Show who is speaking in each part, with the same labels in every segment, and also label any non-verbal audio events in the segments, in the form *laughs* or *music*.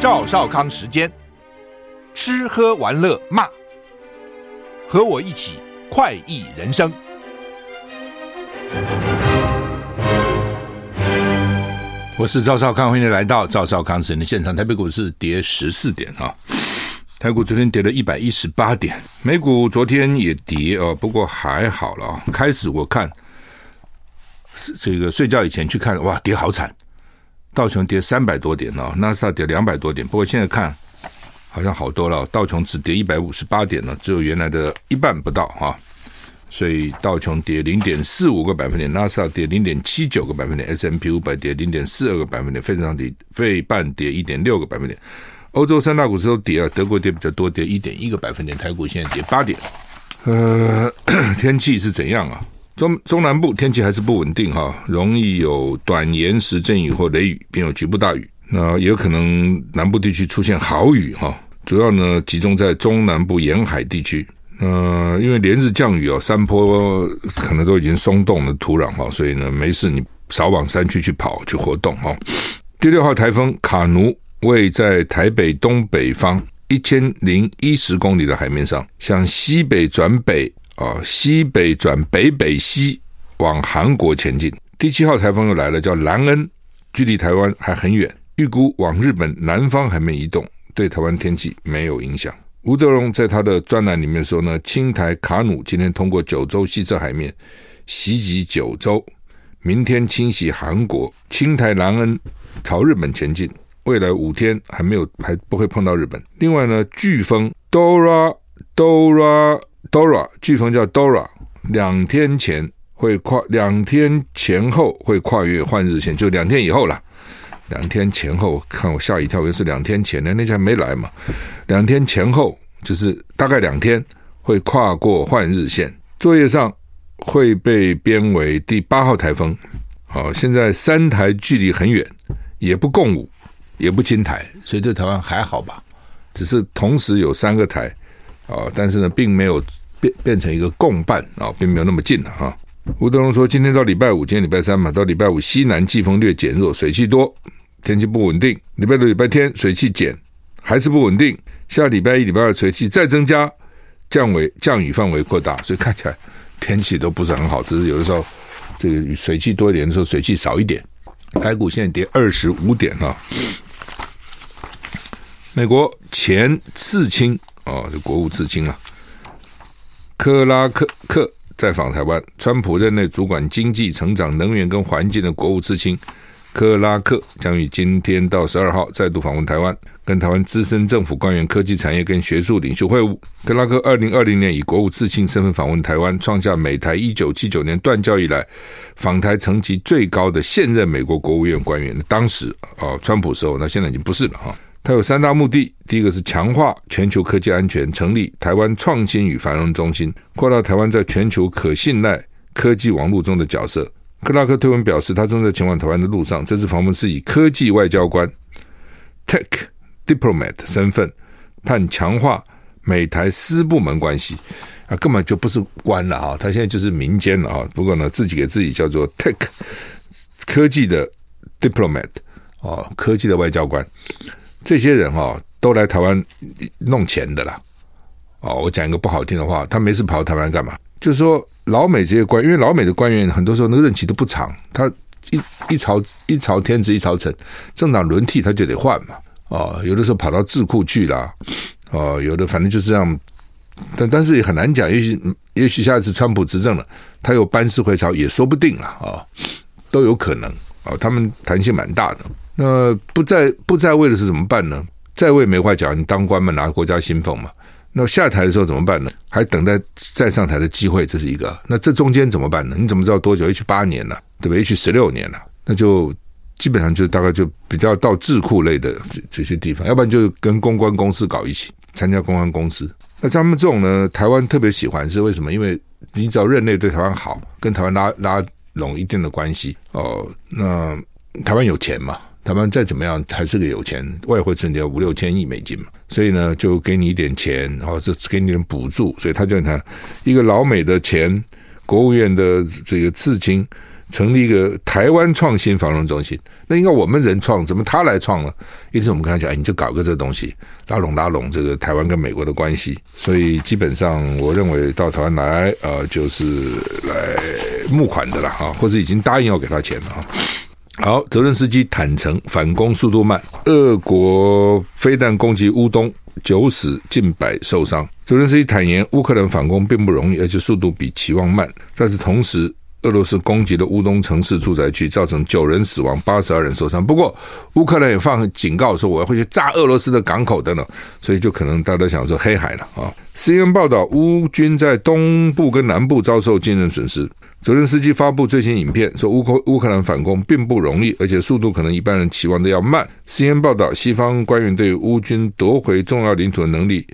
Speaker 1: 赵少康时间，吃喝玩乐骂，和我一起快意人生。我是赵少康，欢迎来到赵少康时间的现场。台北股市跌十四点啊，台股昨天跌了一百一十八点，美股昨天也跌哦，不过还好了啊。开始我看这个睡觉以前去看，哇，跌好惨。道琼跌三百多点哦，纳斯达跌两百多点。不过现在看好像好多了，道琼只跌一百五十八点呢，只有原来的一半不到啊。所以道琼跌零点四五个百分点，纳斯达跌零点七九个百分点，S M P 五百跌零点四二个百分点，费城半跌费半跌一点六个百分点。欧洲三大股市都跌啊，德国跌比较多，跌一点一个百分点。台股现在跌八点。呃，*coughs* 天气是怎样啊？中中南部天气还是不稳定哈，容易有短延时阵雨或雷雨，并有局部大雨。那也有可能南部地区出现豪雨哈，主要呢集中在中南部沿海地区。呃，因为连日降雨哦，山坡可能都已经松动了土壤哈，所以呢没事，你少往山区去跑去活动哈。第六号台风卡努位在台北东北方一千零一十公里的海面上，向西北转北。啊，西北转北北西往韩国前进。第七号台风又来了，叫兰恩，距离台湾还很远，预估往日本南方海面移动，对台湾天气没有影响。吴德荣在他的专栏里面说呢，青台卡努今天通过九州西侧海面袭击九州，明天侵袭韩国。青台兰恩朝日本前进，未来五天还没有还不会碰到日本。另外呢，飓风 Dora Dora。Dora 飓风叫 Dora，两天前会跨，两天前后会跨越换日线，就两天以后了。两天前后，看我吓一跳，又是两天前呢，那天还没来嘛。两天前后就是大概两天会跨过换日线，作业上会被编为第八号台风。好，现在三台距离很远，也不共舞，也不亲台，所以对台湾还好吧？只是同时有三个台，啊，但是呢，并没有。变变成一个共伴啊，并没有那么近了哈。吴德荣说，今天到礼拜五，今天礼拜三嘛，到礼拜五西南季风略减弱，水汽多，天气不稳定。礼拜六、礼拜天水汽减，还是不稳定。下礼拜一、礼拜二水汽再增加，降为降雨范围扩大，所以看起来天气都不是很好。只是有的时候这个水汽多一点的时候，水汽少一点。台股现在跌二十五点啊。美国前次卿啊，这国务次卿啊。克拉克克在访台湾，川普任内主管经济、成长、能源跟环境的国务次卿克拉克将于今天到十二号再度访问台湾，跟台湾资深政府官员、科技产业跟学术领袖会晤。克拉克二零二零年以国务次卿身份访问台湾，创下美台一九七九年断交以来访台层级最高的现任美国国务院官员。当时啊，川普时候，那现在已经不是了哈。它有三大目的：第一个是强化全球科技安全，成立台湾创新与繁荣中心，扩大台湾在全球可信赖科技网络中的角色。克拉克推文表示，他正在前往台湾的路上。这次访问是以科技外交官 （Tech Diplomat） 身份，盼强化美台私部门关系。啊，根本就不是官了啊！他现在就是民间了啊。不过呢，自己给自己叫做 Tech 科技的 Diplomat 啊，科技的外交官。这些人、哦、都来台湾弄钱的啦，哦，我讲一个不好听的话，他没事跑到台湾干嘛？就是说老美这些官，因为老美的官员很多时候那个任期都不长，他一一朝一朝天子一朝臣，政党轮替他就得换嘛，哦，有的时候跑到智库去啦，哦，有的反正就是这样，但但是也很难讲，也许也许下一次川普执政了，他又班师回朝也说不定了啊、哦，都有可能啊、哦，他们弹性蛮大的。那不在不在位的是怎么办呢？在位没话讲，你当官嘛，拿国家薪俸嘛。那下台的时候怎么办呢？还等待再上台的机会，这是一个。那这中间怎么办呢？你怎么知道多久？也许八年了，对不对？也许十六年了，那就基本上就大概就比较到智库类的这些地方，要不然就跟公关公司搞一起参加公关公司。那他们这种呢，台湾特别喜欢是为什么？因为你只要任内对台湾好，跟台湾拉拉拢一定的关系哦。那台湾有钱嘛？台湾再怎么样还是个有钱，外汇存底五六千亿美金嘛，所以呢，就给你一点钱，然后是给你点补助，所以他就看一个老美的钱国务院的这个资金成立一个台湾创新防卫中心。那应该我们人创，怎么他来创呢？一直我们跟他讲，哎，你就搞个这东西，拉拢拉拢这个台湾跟美国的关系。所以基本上，我认为到台湾来，呃，就是来募款的了哈，或者已经答应要给他钱了哈。好，泽伦斯基坦承反攻速度慢，俄国飞弹攻击乌东，九死近百受伤。泽伦斯基坦言，乌克兰反攻并不容易，而且速度比期望慢。但是同时，俄罗斯攻击的乌东城市住宅区，造成九人死亡，八十二人受伤。不过，乌克兰也放警告说，我要回去炸俄罗斯的港口等等，所以就可能大家想说黑海了啊。CNN 报道，乌军在东部跟南部遭受惊人损失。泽伦斯基发布最新影片，说乌克乌克兰反攻并不容易，而且速度可能一般人期望的要慢。CNN 报道，西方官员对乌军夺回重要领土的能力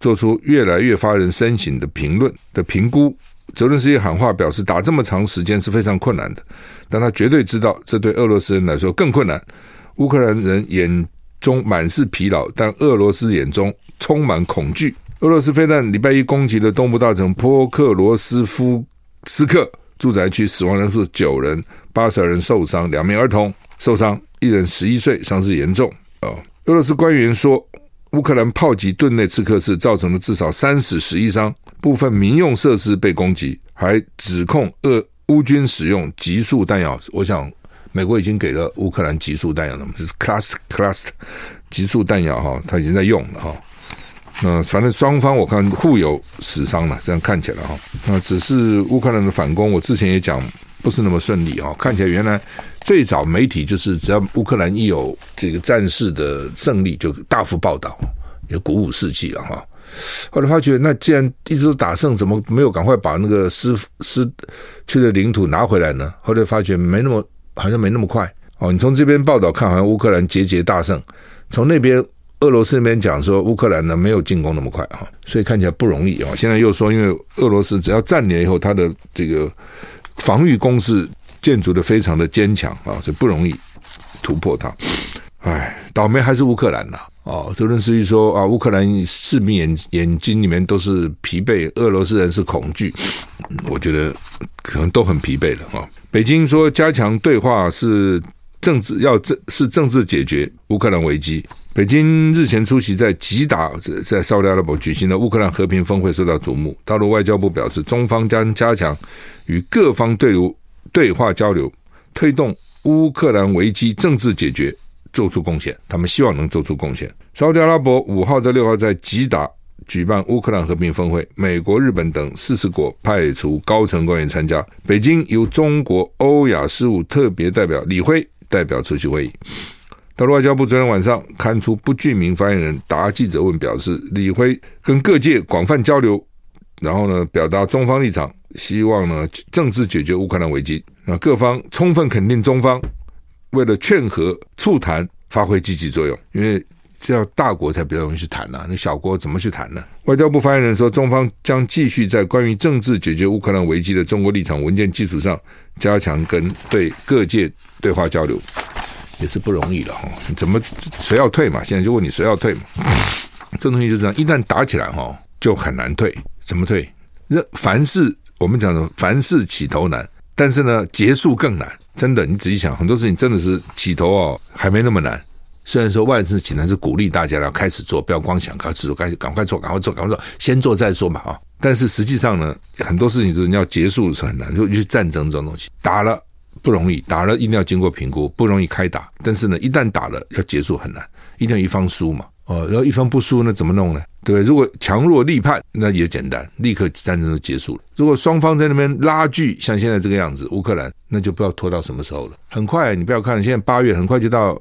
Speaker 1: 做出越来越发人深省的评论的评估。泽伦斯基喊话表示，打这么长时间是非常困难的，但他绝对知道这对俄罗斯人来说更困难。乌克兰人眼中满是疲劳，但俄罗斯眼中充满恐惧。俄罗斯飞弹礼拜一攻击了东部大城波克罗斯夫斯克。住宅区死亡人数九人，八十二人受伤，两名儿童受伤，一人十一岁，伤势严重。哦，俄罗斯官员说，乌克兰炮击顿内茨克市，造成了至少三死十一伤，部分民用设施被攻击，还指控俄乌军使用集束弹药。我想，美国已经给了乌克兰集束弹药了，就是 cluster cluster 集束弹药哈，他已经在用了哈。那反正双方我看互有死伤了，这样看起来哈。那只是乌克兰的反攻，我之前也讲不是那么顺利哈。看起来原来最早媒体就是只要乌克兰一有这个战事的胜利，就大幅报道，也鼓舞士气了哈。后来发觉，那既然一直都打胜，怎么没有赶快把那个失失去的领土拿回来呢？后来发觉没那么好像没那么快哦。你从这边报道看，好像乌克兰节节大胜，从那边。俄罗斯那边讲说，乌克兰呢没有进攻那么快啊，所以看起来不容易啊。现在又说，因为俄罗斯只要占领以后，它的这个防御工事建筑的非常的坚强啊，所以不容易突破它。哎，倒霉还是乌克兰呐！哦，泽伦斯基说啊，乌克兰士兵眼眼睛里面都是疲惫，俄罗斯人是恐惧。我觉得可能都很疲惫了啊。北京说加强对话是政治，要政是政治解决乌克兰危机。北京日前出席在吉达在沙特阿拉伯举行的乌克兰和平峰会受到瞩目。大陆外交部表示，中方将加强与各方对流对话交流，推动乌克兰危机政治解决做出贡献。他们希望能做出贡献。沙特阿拉伯五号到六号在吉达举办乌克兰和平峰会，美国、日本等四十国派出高层官员参加。北京由中国欧亚事务特别代表李辉代表出席会议。大陆外交部昨天晚上刊出不具名发言人答记者问，表示李辉跟各界广泛交流，然后呢表达中方立场，希望呢政治解决乌克兰危机。那各方充分肯定中方为了劝和促谈发挥积极作用，因为这样大国才比较容易去谈呐，那小国怎么去谈呢？外交部发言人说，中方将继续在关于政治解决乌克兰危机的中国立场文件基础上，加强跟对各界对话交流。也是不容易的哈，怎么谁要退嘛？现在就问你谁要退嘛？这东西就这样，一旦打起来哈，就很难退。怎么退？凡事我们讲的凡事起头难，但是呢，结束更难。真的，你仔细想，很多事情真的是起头哦，还没那么难。虽然说万事起难是鼓励大家要开始做，不要光想开始做，开始赶快做，赶快做，赶快做，先做再说嘛啊！但是实际上呢，很多事情是你要结束是很难，就尤其战争这种东西，打了。不容易，打了一定要经过评估，不容易开打。但是呢，一旦打了要结束很难，一定要一方输嘛。哦，然后一方不输，那怎么弄呢？对不对？如果强弱立判，那也简单，立刻战争就结束了。如果双方在那边拉锯，像现在这个样子，乌克兰那就不要拖到什么时候了。很快，你不要看，现在八月很快就到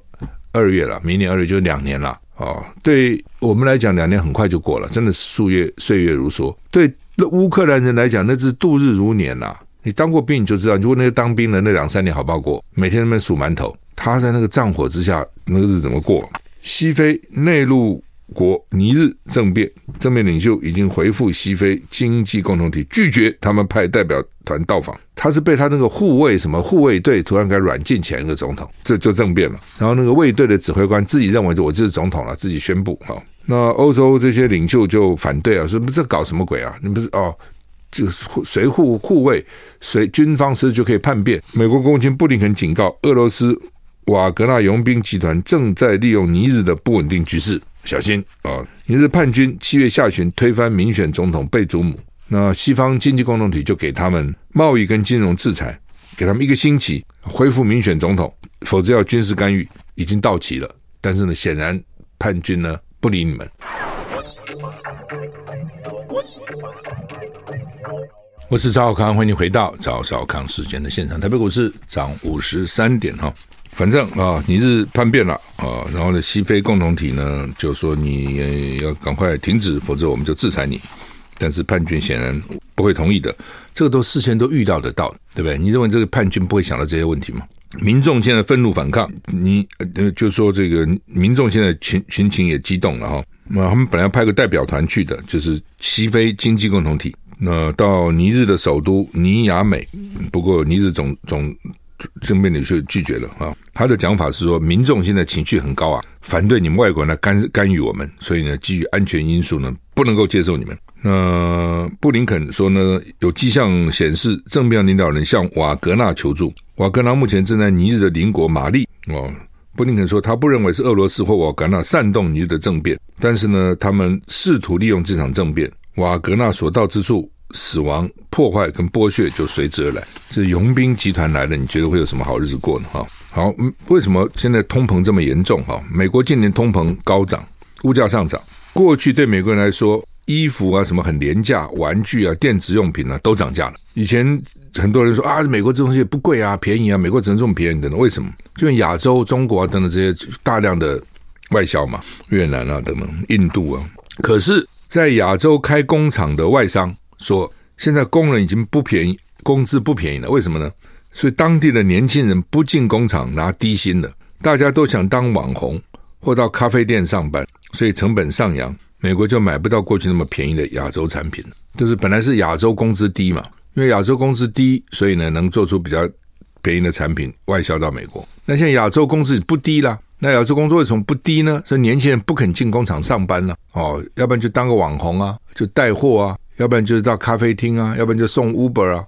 Speaker 1: 二月了，明年二月就两年了。哦，对我们来讲，两年很快就过了，真的是岁月岁月如梭。对那乌克兰人来讲，那是度日如年呐。你当过兵，你就知道，如果那个当兵的那两三年好不好过？每天那边数馒头，他在那个战火之下，那个日子怎么过？西非内陆国尼日政变，政变领袖已经回复西非经济共同体，拒绝他们派代表团到访。他是被他那个护卫什么护卫队突然给软禁起来一个总统，这就政变了。然后那个卫队的指挥官自己认为我就是总统了，自己宣布哈。那欧洲这些领袖就反对啊，说不这搞什么鬼啊？你不是哦？就随护护卫，随军方是就可以叛变。美国国务卿布林肯警告，俄罗斯瓦格纳佣兵集团正在利用尼日的不稳定局势，小心啊！尼日叛军七月下旬推翻民选总统贝祖姆，那西方经济共同体就给他们贸易跟金融制裁，给他们一个星期恢复民选总统，否则要军事干预，已经到期了。但是呢，显然叛军呢不理你们。我是赵少康，欢迎回到赵少康时间的现场。台北股市涨五十三点哈，反正啊，尼日叛变了啊，然后呢，西非共同体呢就说你要赶快停止，否则我们就制裁你。但是叛军显然不会同意的，这个都事先都预料得到，对不对？你认为这个叛军不会想到这些问题吗？民众现在愤怒反抗，你呃就说这个民众现在群群情也激动了哈。那他们本来要派个代表团去的，就是西非经济共同体。那到尼日的首都尼亚美，不过尼日总总政变领袖拒绝了啊。他的讲法是说，民众现在情绪很高啊，反对你们外国人来干干预我们，所以呢，基于安全因素呢，不能够接受你们。那布林肯说呢，有迹象显示政变领导人向瓦格纳求助。瓦格纳目前正在尼日的邻国马利哦。布林肯说，他不认为是俄罗斯或瓦格纳煽动尼日的政变，但是呢，他们试图利用这场政变。瓦格纳所到之处，死亡、破坏跟剥削就随之而来。这佣兵集团来了，你觉得会有什么好日子过呢？哈，好，为什么现在通膨这么严重？哈，美国近年通膨高涨，物价上涨。过去对美国人来说，衣服啊什么很廉价，玩具啊、电子用品啊都涨价了。以前很多人说啊，美国这东西不贵啊，便宜啊，美国只能这么便宜等等。为什么？就亚洲、中国啊等等这些大量的外销嘛，越南啊等等，印度啊，可是。在亚洲开工厂的外商说，现在工人已经不便宜，工资不便宜了。为什么呢？所以当地的年轻人不进工厂拿低薪了，大家都想当网红或到咖啡店上班，所以成本上扬，美国就买不到过去那么便宜的亚洲产品。就是本来是亚洲工资低嘛，因为亚洲工资低，所以呢能做出比较便宜的产品外销到美国。那现在亚洲工资不低了。那亚洲工作为什么不低呢？是年轻人不肯进工厂上班了哦，要不然就当个网红啊，就带货啊，要不然就是到咖啡厅啊，要不然就送 Uber 啊，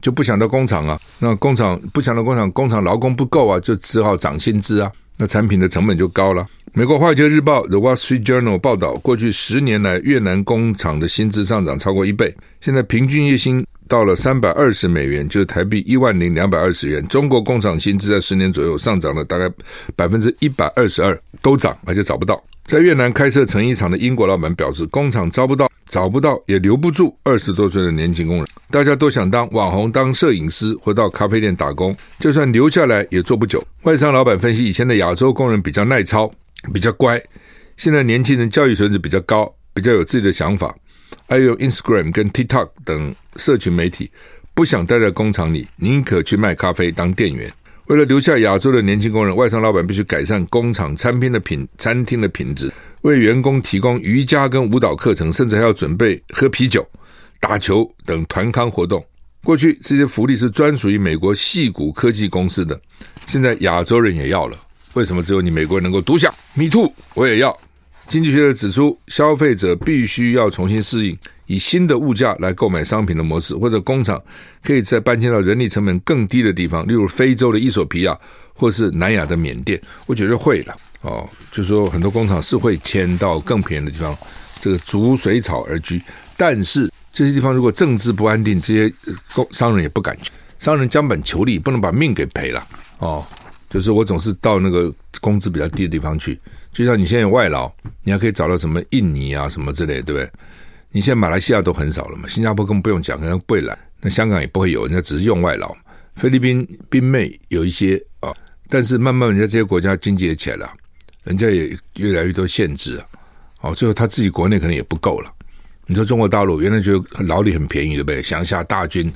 Speaker 1: 就不想到工厂啊。那工厂不想到工厂，工厂劳工不够啊，就只好涨薪资啊。那产品的成本就高了。美国《华尔街日报》The Wall Street Journal 报道，过去十年来，越南工厂的薪资上涨超过一倍，现在平均月薪。到了三百二十美元，就是台币一万零两百二十元。中国工厂薪资在十年左右上涨了大概百分之一百二十二，都涨，而且找不到。在越南开设成衣厂的英国老板表示，工厂招不到，找不到，也留不住二十多岁的年轻工人。大家都想当网红、当摄影师或到咖啡店打工，就算留下来也做不久。外商老板分析，以前的亚洲工人比较耐操，比较乖，现在年轻人教育水准比较高，比较有自己的想法。还有 Instagram 跟 TikTok 等社群媒体，不想待在工厂里，宁可去卖咖啡当店员。为了留下亚洲的年轻工人，外商老板必须改善工厂餐厅的品餐厅的品质，为员工提供瑜伽跟舞蹈课程，甚至还要准备喝啤酒、打球等团康活动。过去这些福利是专属于美国细谷科技公司的，现在亚洲人也要了。为什么只有你美国人能够独享？Me too，我也要。经济学者指出，消费者必须要重新适应以新的物价来购买商品的模式，或者工厂可以再搬迁到人力成本更低的地方，例如非洲的伊索比亚，或是南亚的缅甸。我觉得会了哦，就是说很多工厂是会迁到更便宜的地方，这个逐水草而居。但是这些地方如果政治不安定，这些工商人也不敢去，商人将本求利，不能把命给赔了哦。就是我总是到那个工资比较低的地方去。就像你现在外劳，你还可以找到什么印尼啊什么之类，对不对？你现在马来西亚都很少了嘛，新加坡更不用讲，可能贵了。那香港也不会有，人家只是用外劳。菲律宾宾妹有一些啊、但是慢慢人家这些国家经济也起来了，人家也越来越多限制啊。哦，最后他自己国内可能也不够了。你说中国大陆原来觉得劳力很便宜，对不对？乡下大军。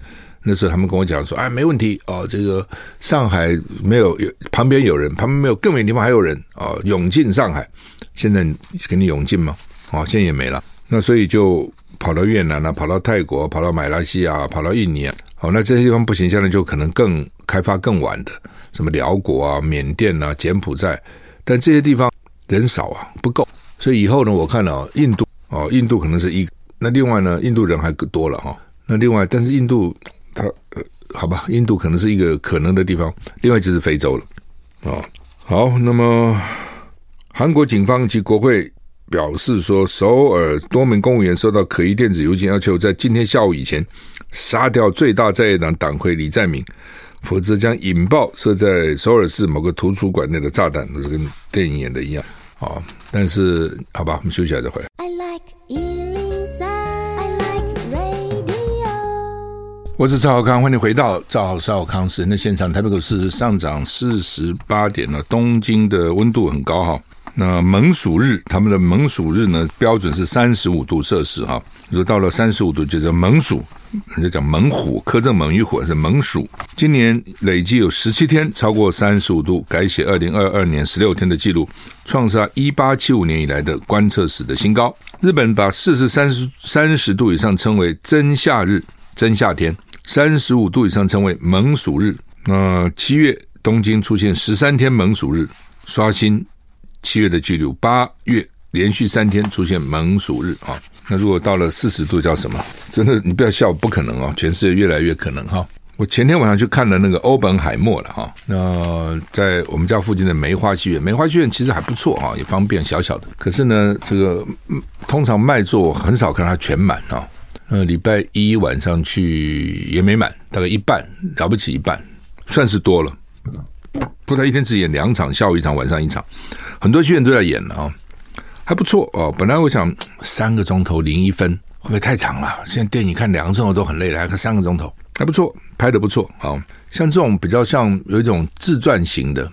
Speaker 1: 那时候他们跟我讲说，哎，没问题哦，这个上海没有有旁边有人，旁边没有更远地方还有人哦，涌进上海。现在给你涌进吗？哦，现在也没了。那所以就跑到越南啊，跑到泰国，跑到马来西亚，跑到印尼啊。好，那这些地方不行，现在就可能更开发更晚的，什么辽国啊、缅甸啊、柬埔寨。但这些地方人少啊，不够。所以以后呢，我看了、印度哦，印度可能是一，那另外呢，印度人还多了哈。那另外，但是印度它呃，好吧，印度可能是一个可能的地方。另外就是非洲了啊。好，那么韩国警方及国会表示说，首尔多名公务员收到可疑电子邮件，要求在今天下午以前杀掉最大在野党党魁李在明，否则将引爆设在首尔市某个图书馆内的炸弹。都是跟电影演的一样啊。但是，好吧，我们休息一下再回来。I like 103, I like radio 我是赵浩康，欢迎回到赵少康时的现场。台北股市上涨四十八点了，东京的温度很高哈。那猛暑日，他们的猛暑日呢，标准是三十五度摄氏哈。如果到了三十五度，就叫猛暑，人家讲猛虎，苛政猛于虎，是猛暑。今年累计有十七天超过三十五度，改写二零二二年十六天的记录，创下一八七五年以来的观测史的新高。日本把四十三十三十度以上称为真夏日。真夏天，三十五度以上称为猛暑日。那七月东京出现十三天猛暑日，刷新七月的记录。八月连续三天出现猛暑日啊！那如果到了四十度叫什么？真的，你不要笑，不可能哦！全世界越来越可能哈。我前天晚上去看了那个欧本海默了哈。那在我们家附近的梅花戏院，梅花戏院其实还不错啊，也方便，小小的。可是呢，这个通常卖座我很少看它全满啊。呃，礼拜一晚上去也没满，大概一半，了不起一半，算是多了。不，他一天只演两场，下午一场，晚上一场，很多剧院都在演了啊，还不错哦。本来我想三个钟头零一分会不会太长了？现在电影看两个钟头都很累了，还看三个钟头，还不错，拍得不错啊。像这种比较像有一种自传型的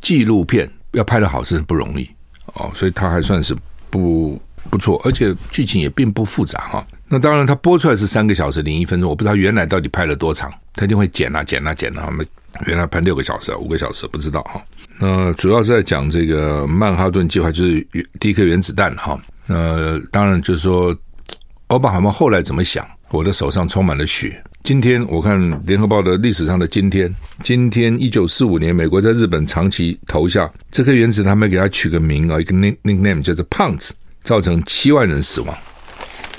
Speaker 1: 纪录片，要拍得好是不容易哦，所以他还算是不不错，而且剧情也并不复杂哈。那当然，他播出来是三个小时零一分钟，我不知道原来到底拍了多长，他一定会剪啊剪啊剪啊。原来拍六个小时、五个小时，不知道哈。那主要是在讲这个曼哈顿计划，就是第一颗原子弹哈。呃，当然就是说，奥巴马他们后来怎么想？我的手上充满了血。今天我看联合报的历史上的今天，今天一九四五年，美国在日本长崎投下这颗原子，他们给他取个名啊，一个 nickname 叫做胖子，造成七万人死亡。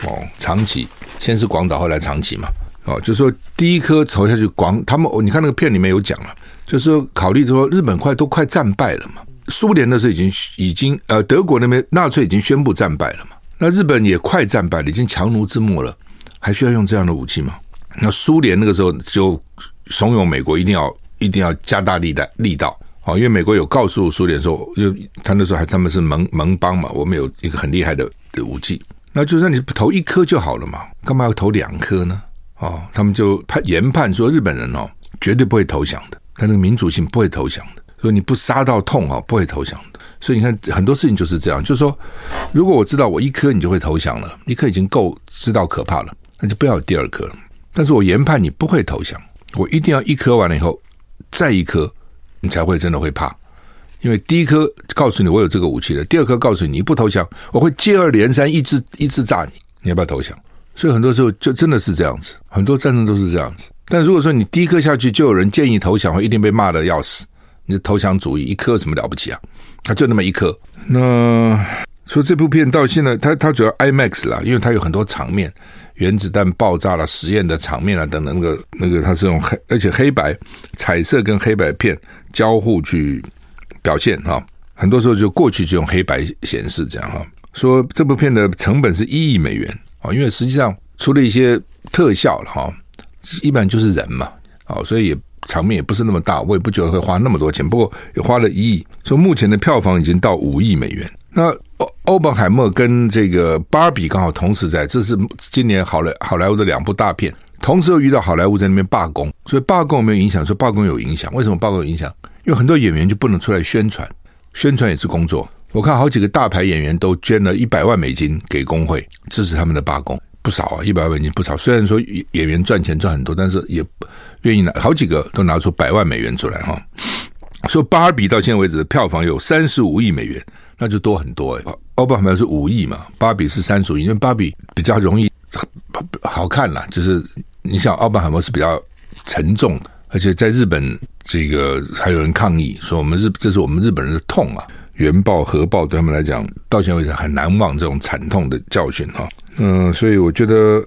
Speaker 1: 哦，长崎先是广岛，后来长崎嘛。哦，就是说第一颗投下去广，他们你看那个片里面有讲了，就是说考虑说日本快都快战败了嘛，苏联那时候已经已经呃德国那边纳粹已经宣布战败了嘛，那日本也快战败了，已经强弩之末了，还需要用这样的武器吗？那苏联那个时候就怂恿美国一定要一定要加大力的力道，哦，因为美国有告诉苏联说，就他那时候还他们是盟盟邦嘛，我们有一个很厉害的武器。那就让你投一颗就好了嘛，干嘛要投两颗呢？哦，他们就判研判说日本人哦绝对不会投降的，他那个民主性不会投降的，所以你不杀到痛啊，不会投降的。所以你看很多事情就是这样，就是说，如果我知道我一颗你就会投降了，一颗已经够知道可怕了，那就不要有第二颗了。但是我研判你不会投降，我一定要一颗完了以后再一颗，你才会真的会怕。因为第一颗告诉你我有这个武器了，第二颗告诉你你不投降，我会接二连三一直一直炸你，你要不要投降？所以很多时候就真的是这样子，很多战争都是这样子。但如果说你第一颗下去就有人建议投降，会一定被骂得要死。你的投降主义一颗什么了不起啊？他就那么一颗。那说这部片到现在，它它主要 IMAX 啦，因为它有很多场面，原子弹爆炸了、实验的场面啊等等，那个那个它是用黑，而且黑白、彩色跟黑白片交互去。表现哈，很多时候就过去就用黑白显示这样哈。说这部片的成本是一亿美元啊，因为实际上除了一些特效了哈，一般就是人嘛，啊，所以也场面也不是那么大，我也不觉得会花那么多钱。不过也花了一亿，说目前的票房已经到五亿美元。那欧欧本海默跟这个芭比刚好同时在，这是今年好莱好莱坞的两部大片，同时又遇到好莱坞在那边罢工，所以罢工有没有影响？说罢工有影响，为什么罢工有影响？因为很多演员就不能出来宣传，宣传也是工作。我看好几个大牌演员都捐了一百万美金给工会，支持他们的罢工，不少啊，一百万美金不少。虽然说演员赚钱赚很多，但是也愿意拿，好几个都拿出百万美元出来哈。说芭比到现在为止的票房有三十五亿美元，那就多很多哎。奥巴马是五亿嘛，芭比是三十五亿，因为芭比比较容易好看啦，就是你想奥本海默是比较沉重。而且在日本，这个还有人抗议说：“我们日，这是我们日本人的痛啊！”原爆、核爆对他们来讲，到现在为止很难忘这种惨痛的教训哈。嗯，所以我觉得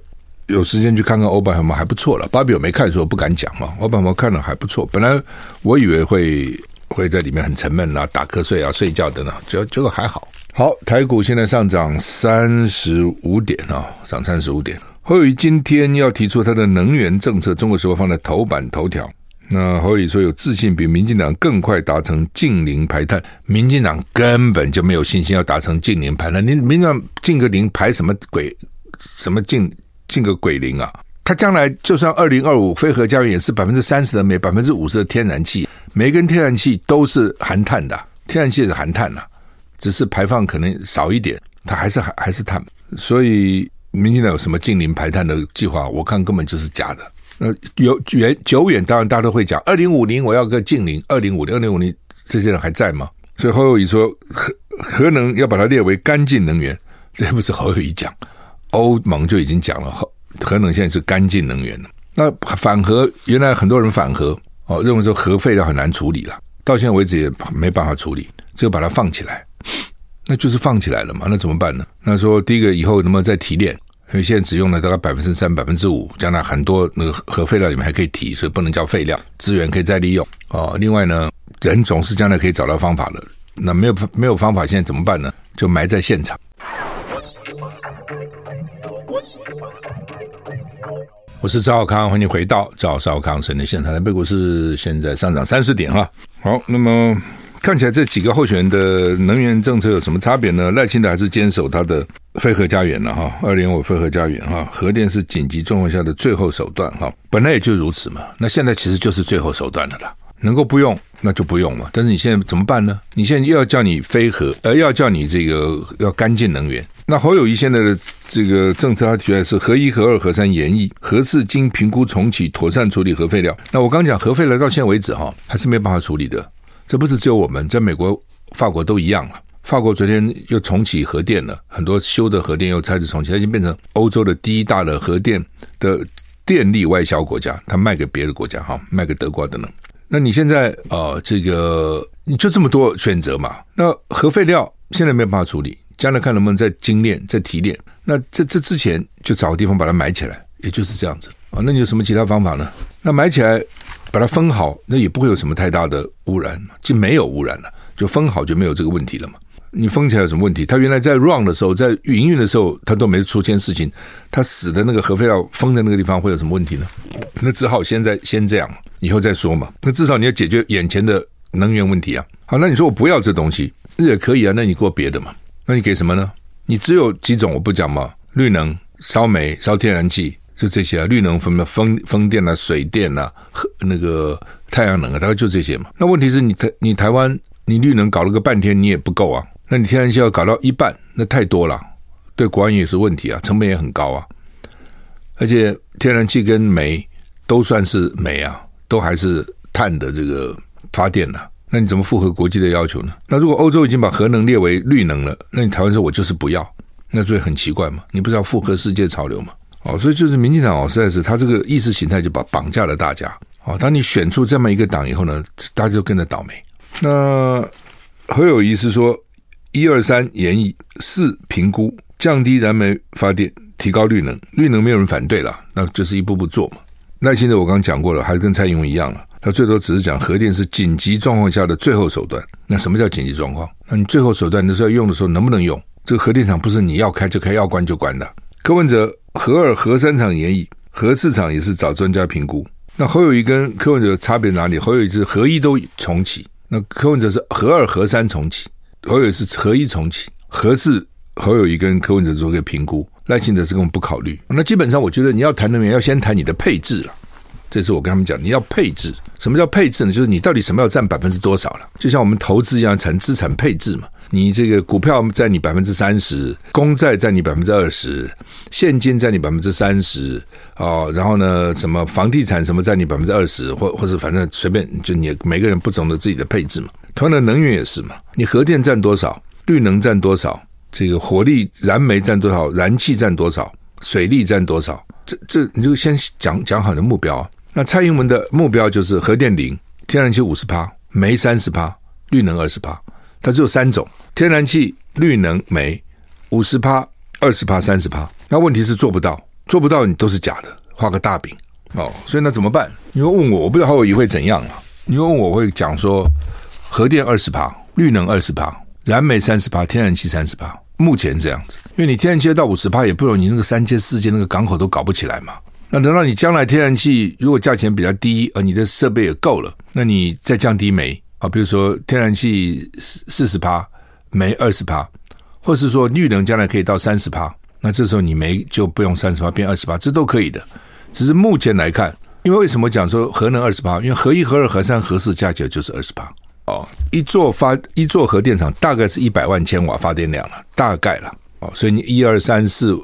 Speaker 1: 有时间去看看欧巴海默还不错了。芭比我没看，所以我不敢讲嘛。欧巴海默看了还不错，本来我以为会会在里面很沉闷啊，打瞌睡啊，睡觉的呢，结结果还好。好，台股现在上涨三十五点啊，涨三十五点。侯友宜今天要提出他的能源政策，中国时报放在头版头条。那侯友说有自信比民进党更快达成净零排碳，民进党根本就没有信心要达成净零排碳。你民进党净个零排什么鬼？什么净净个鬼零啊？他将来就算二零二五非核家园也是百分之三十的煤，百分之五十的天然气，每根天然气都是含碳的，天然气是含碳的，只是排放可能少一点，它还是还还是碳。所以民进党有什么净零排碳的计划？我看根本就是假的。那有远久远，当然大家都会讲，二零五零我要个近零，二零五零二零五零，这些人还在吗？所以侯友宜说核核能要把它列为干净能源，这不是侯友宜讲，欧盟就已经讲了，核核能现在是干净能源了。那反核原来很多人反核哦，认为说核废料很难处理了，到现在为止也没办法处理，只有把它放起来，那就是放起来了嘛，那怎么办呢？那说第一个以后能不能再提炼？因为现在只用了大概百分之三、百分之五，将来很多那个核废料里面还可以提，所以不能叫废料，资源可以再利用哦。另外呢，人总是将来可以找到方法的。那没有没有方法，现在怎么办呢？就埋在现场。我是赵少康，欢迎回到赵少康神的现场。台北股市现在上涨三十点哈。好，那么。看起来这几个候选人的能源政策有什么差别呢？赖清德还是坚守他的非核家园了哈，二零五非核家园哈，核电是紧急状况下的最后手段哈，本来也就如此嘛。那现在其实就是最后手段的了，能够不用那就不用嘛。但是你现在怎么办呢？你现在又要叫你非核，而要叫你这个要干净能源。那侯友谊现在的这个政策，他提出来是核一、核二、核三延役，核四经评估重启，妥善处理核废料。那我刚讲核废料到现在为止哈，还是没办法处理的。这不是只有我们，在美国、法国都一样了。法国昨天又重启核电了，很多修的核电又开始重启，它已经变成欧洲的第一大的核电的电力外销国家，它卖给别的国家哈，卖给德国等等。那你现在啊、这个你就这么多选择嘛？那核废料现在没办法处理，将来看能不能再精炼、再提炼。那这这之前就找个地方把它埋起来，也就是这样子啊。那你有什么其他方法呢？那埋起来。把它封好，那也不会有什么太大的污染，就没有污染了。就封好就没有这个问题了嘛。你封起来有什么问题？它原来在 run 的时候，在营运的时候，它都没出现事情。它死的那个核废料封在那个地方会有什么问题呢？那只好现在先这样，以后再说嘛。那至少你要解决眼前的能源问题啊。好，那你说我不要这东西，那也可以啊。那你给我别的嘛？那你给什么呢？你只有几种，我不讲嘛。绿能、烧煤、烧天然气。就这些啊，绿能分的风风电啊、水电啊、和那个太阳能啊，大概就这些嘛。那问题是你台你台湾你绿能搞了个半天，你也不够啊。那你天然气要搞到一半，那太多了，对国安也是问题啊，成本也很高啊。而且天然气跟煤都算是煤啊，都还是碳的这个发电呢、那你怎么符合国际的要求呢？那如果欧洲已经把核能列为绿能了，那你台湾说我就是不要，那就会很奇怪嘛。你不是要符合世界潮流吗？哦，所以就是民进党哦，实在是他这个意识形态就把绑架了大家。哦，当你选出这么一个党以后呢，大家就跟着倒霉。那何友宜是说，一二三延役，四评估降低燃煤发电，提高绿能，绿能没有人反对了，那就是一步步做嘛。耐心的我刚讲过了，还是跟蔡英文一样了，他最多只是讲核电是紧急状况下的最后手段。那什么叫紧急状况？那你最后手段的时候要用的时候能不能用？这个核电厂不是你要开就开，要关就关的。柯文哲。核二、核三厂延役，核四厂也是找专家评估。那侯友谊跟柯文哲差别哪里？侯友谊是核一都重启，那柯文哲是核二、核三重启，侯友是核一重启，核四侯友谊跟柯文哲做个评估，赖清德是根本不考虑。那基本上我觉得你要谈能源，要先谈你的配置了。这是我跟他们讲，你要配置。什么叫配置呢？就是你到底什么要占百分之多少了？就像我们投资一样，谈资产配置嘛。你这个股票占你百分之三十，公债占你百分之二十，现金占你百分之三十，哦，然后呢，什么房地产什么占你百分之二十，或或者反正随便，就你每个人不懂得自己的配置嘛。同样的能源也是嘛，你核电占多少，绿能占多少，这个火力燃煤占多少，燃气占多少，水力占多少，这这你就先讲讲好你的目标。那蔡英文的目标就是核电零，天然气五十趴，煤三十趴，绿能二十趴。它只有三种：天然气、绿能、煤，五十趴、二十趴、三十趴。那问题是做不到，做不到你都是假的，画个大饼哦。所以那怎么办？你会问我，我不知道侯友宜会怎样啊？你问我，会讲说，核电二十趴，绿能二十趴，燃煤三十趴，天然气三十趴。目前这样子，因为你天然气到五十趴也不容易，你那个三接四接那个港口都搞不起来嘛。那等到你将来天然气如果价钱比较低，而你的设备也够了，那你再降低煤啊，比如说天然气四四十帕，煤二十帕，或是说绿能将来可以到三十帕，那这时候你煤就不用三十帕变二十帕，这都可以的。只是目前来看，因为为什么讲说核能二十趴？因为核一、核二、核三、核四加起来就是二十趴哦。一座发一座核电厂大概是一百万千瓦发电量了，大概了哦。所以你一二三四。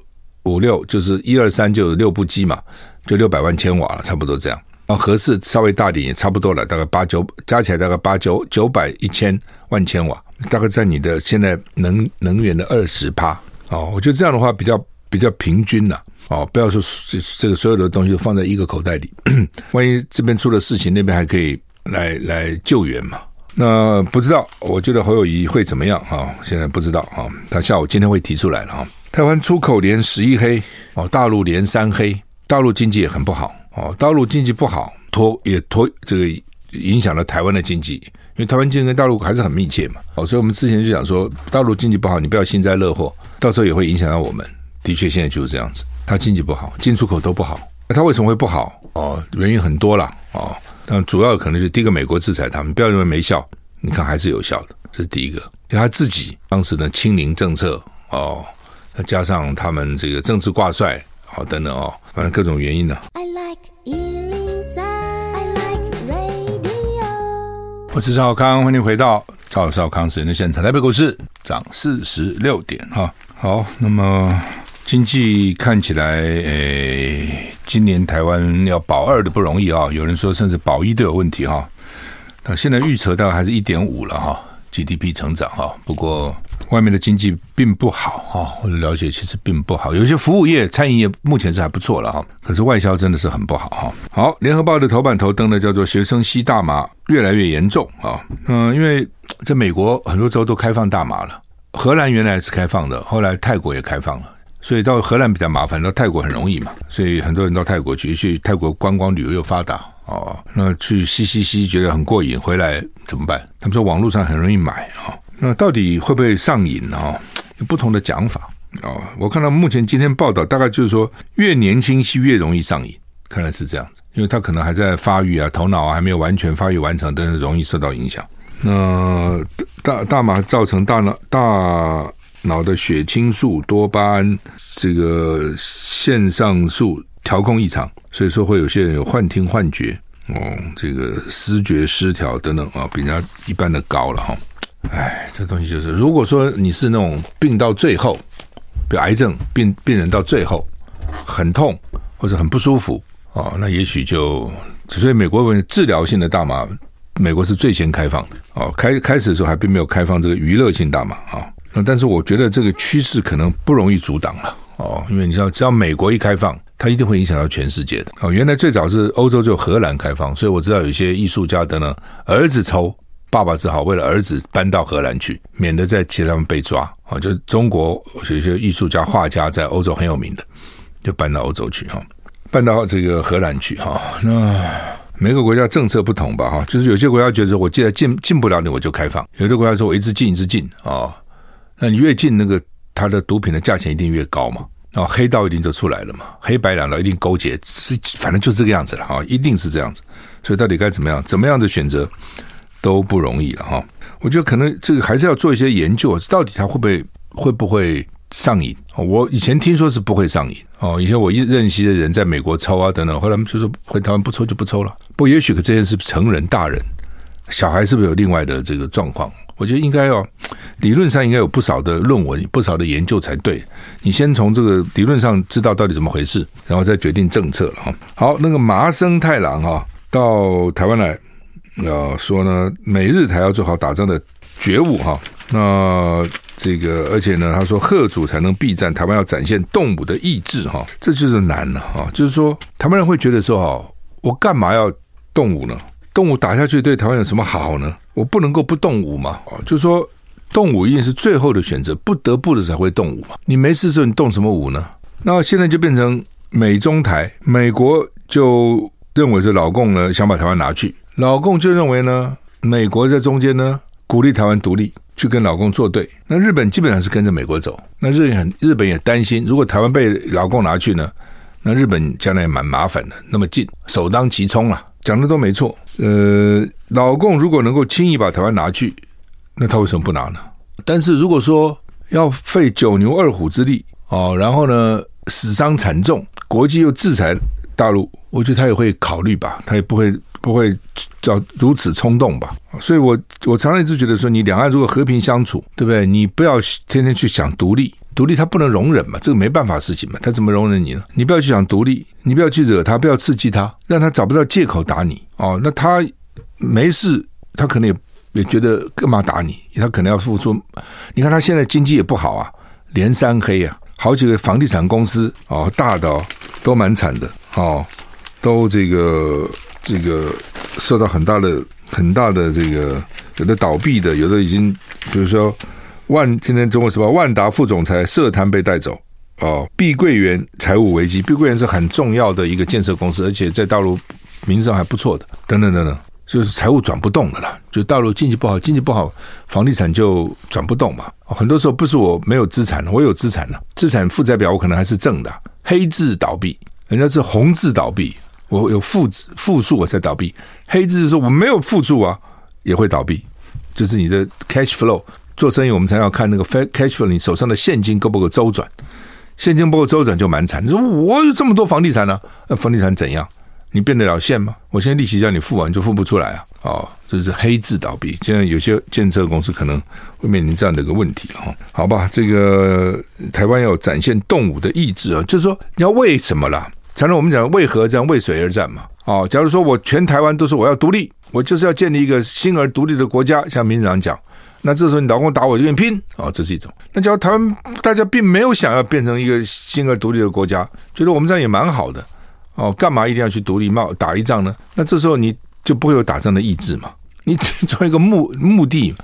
Speaker 1: 五六就是一二三就有六部机嘛，就六百万千瓦了，差不多这样。然后核四稍微大点也差不多了，大概八九加起来大概八九九百一千万千瓦，大概在你的现在能能源的二十趴哦。我觉得这样的话比较比较平均了哦，不要说这这个所有的东西都放在一个口袋里，*clears throat* 万一这边出了事情，那边还可以来来救援嘛。那不知道，我觉得侯友谊会怎么样啊？现在不知道啊，他下午今天会提出来了啊。台湾出口连十一黑哦，大陆连三黑，大陆经济也很不好哦。大陆经济不好，拖也拖这个影响了台湾的经济，因为台湾经济跟大陆还是很密切嘛。哦，所以我们之前就讲说，大陆经济不好，你不要幸灾乐祸，到时候也会影响到我们。的确，现在就是这样子，它经济不好，进出口都不好。那它为什么会不好？哦，原因很多了哦，但主要可能就是第一个，美国制裁他们，不要认为没效，你看还是有效的，这是第一个。因为他自己当时的清零政策哦。再加上他们这个政治挂帅，好等等哦，反正各种原因呢。I like 103, I like radio。我是赵少康，欢迎回到赵少康时间的现场。台北股市涨四十六点哈。好，那么经济看起来，诶，今年台湾要保二的不容易啊，有人说甚至保一都有问题哈。那现在预测大概还是一点五了哈，GDP 成长哈，不过。外面的经济并不好哈，我的了解其实并不好。有些服务业、餐饮业目前是还不错了哈，可是外销真的是很不好哈。好，联合报的头版头灯呢叫做“学生吸大麻越来越严重”啊，嗯，因为在美国很多州都开放大麻了，荷兰原来是开放的，后来泰国也开放了，所以到荷兰比较麻烦，到泰国很容易嘛，所以很多人到泰国去，去泰国观光旅游又发达哦，那去吸吸吸觉得很过瘾，回来怎么办？他们说网络上很容易买啊。那到底会不会上瘾呢？有不同的讲法哦。我看到目前今天报道，大概就是说，越年轻是越容易上瘾，看来是这样子，因为他可能还在发育啊，头脑啊还没有完全发育完成，但是容易受到影响。那大大麻造成大脑大脑的血清素、多巴胺这个腺上素调控异常，所以说会有些人有幻听、幻觉哦，这个思觉失调等等啊，比人家一般的高了哈。哎，这东西就是，如果说你是那种病到最后，比如癌症病病人到最后很痛或者很不舒服哦，那也许就所以美国为治疗性的大麻，美国是最先开放的哦。开开始的时候还并没有开放这个娱乐性大麻啊。那但是我觉得这个趋势可能不容易阻挡了哦，因为你知道，只要美国一开放，它一定会影响到全世界的哦。原来最早是欧洲就荷兰开放，所以我知道有些艺术家的呢儿子抽。爸爸只好为了儿子搬到荷兰去，免得在其他人被抓啊！就中国有些艺术家、画家在欧洲很有名的，就搬到欧洲去哈，搬到这个荷兰去哈。那每个国家政策不同吧哈，就是有些国家觉得我既然进进不了你，我就开放；有的国家说我一直进一直进啊，那你越近，那个它的毒品的价钱一定越高嘛，然后黑道一定就出来了嘛，黑白两道一定勾结，是反正就这个样子了哈，一定是这样子。所以到底该怎么样？怎么样的选择？都不容易了哈，我觉得可能这个还是要做一些研究，到底它会不会会不会上瘾？我以前听说是不会上瘾哦，以前我一认识的人在美国抽啊等等，后来他们就说回台湾不抽就不抽了。不也许可这件事成人大人，小孩是不是有另外的这个状况？我觉得应该要理论上应该有不少的论文、不少的研究才对。你先从这个理论上知道到底怎么回事，然后再决定政策了哈。好，那个麻生太郎哈到台湾来。呃说呢，美日台要做好打仗的觉悟哈。那这个，而且呢，他说，贺主才能避战，台湾要展现动武的意志哈，这就是难了哈。就是说，台湾人会觉得说哈，我干嘛要动武呢？动武打下去对台湾有什么好呢？我不能够不动武嘛。哦就是说，动武一定是最后的选择，不得不的才会动武嘛。你没事的时候你动什么武呢？那现在就变成。美中台，美国就认为是老共呢想把台湾拿去，老共就认为呢，美国在中间呢鼓励台湾独立，去跟老共作对。那日本基本上是跟着美国走，那日本日本也担心，如果台湾被老共拿去呢，那日本将来也蛮麻烦的。那么近，首当其冲啊，讲的都没错。呃，老共如果能够轻易把台湾拿去，那他为什么不拿呢？但是如果说要费九牛二虎之力哦，然后呢死伤惨重，国际又制裁大陆，我觉得他也会考虑吧，他也不会不会叫如此冲动吧。所以我我常常一直觉得说，你两岸如果和平相处，对不对？你不要天天去想独立，独立他不能容忍嘛，这个没办法事情嘛，他怎么容忍你呢？你不要去想独立，你不要去惹他，不要刺激他，让他找不到借口打你哦。那他没事，他可能也。也觉得干嘛打你？他可能要付出。你看他现在经济也不好啊，连三黑啊，好几个房地产公司哦，大的，都蛮惨的哦，都这个这个受到很大的很大的这个有的倒闭的，有的已经比如说万今天中国时报万达副总裁涉贪被带走哦，碧桂园财务危机，碧桂园是很重要的一个建设公司，而且在大陆名声还不错的，等等等等。就是财务转不动的了，就大陆经济不好，经济不好，房地产就转不动嘛。很多时候不是我没有资产，我有资产了，资产负债表我可能还是正的。黑字倒闭，人家是红字倒闭，我有负字负数我才倒闭。黑字是说我没有负数啊，也会倒闭。就是你的 cash flow 做生意，我们才要看那个 cash flow，你手上的现金够不够周转？现金不够周转就蛮惨。你说我有这么多房地产呢、那房地产怎样？你变得了现吗？我现在利息叫你付完就付不出来啊！哦，这是黑字倒闭。现在有些建设公司可能会面临这样的一个问题哈。好吧，这个台湾要展现动武的意志啊，就是说你要为什么啦？才能我们讲为何这样？为谁而战嘛？哦，假如说我全台湾都是我要独立，我就是要建立一个新而独立的国家，像民进党讲，那这时候你老公打我就跟你拼啊，这是一种。那假如台湾大家并没有想要变成一个新而独立的国家，觉得我们这样也蛮好的。哦，干嘛一定要去独立冒打一仗呢？那这时候你就不会有打仗的意志嘛？你做一个目 *laughs* 目的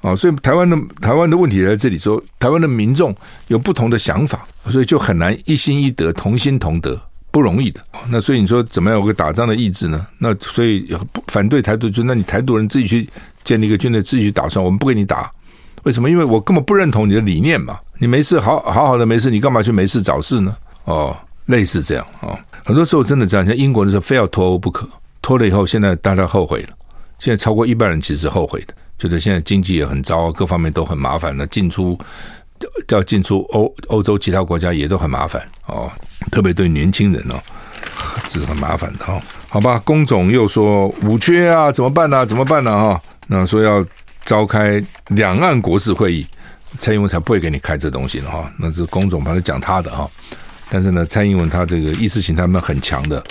Speaker 1: 哦，所以台湾的台湾的问题在这里说，台湾的民众有不同的想法，所以就很难一心一德、同心同德，不容易的。那所以你说怎么样有个打仗的意志呢？那所以反对台独，就那你台独人自己去建立一个军队，自己去打仗，我们不给你打，为什么？因为我根本不认同你的理念嘛。你没事，好好好的没事，你干嘛去没事找事呢？哦，类似这样哦。很多时候真的这样，像英国的时候非要脱欧不可，脱了以后，现在大家后悔了。现在超过一半人其实后悔的，觉得现在经济也很糟，各方面都很麻烦。那进出要进出欧欧洲其他国家也都很麻烦哦，特别对年轻人哦，*laughs* 这是很麻烦的哦。好吧，工总又说五缺啊，怎么办呢、怎么办呢？哈，那说要召开两岸国事会议，蔡英文才不会给你开这东西呢哈。那这工总反正讲他的哈。但是呢，蔡英文他这个意识形态们很强的，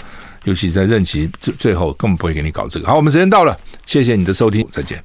Speaker 1: 尤其在任期最最后，根本不会给你搞这个。好，我们时间到了，谢谢你的收听，再见。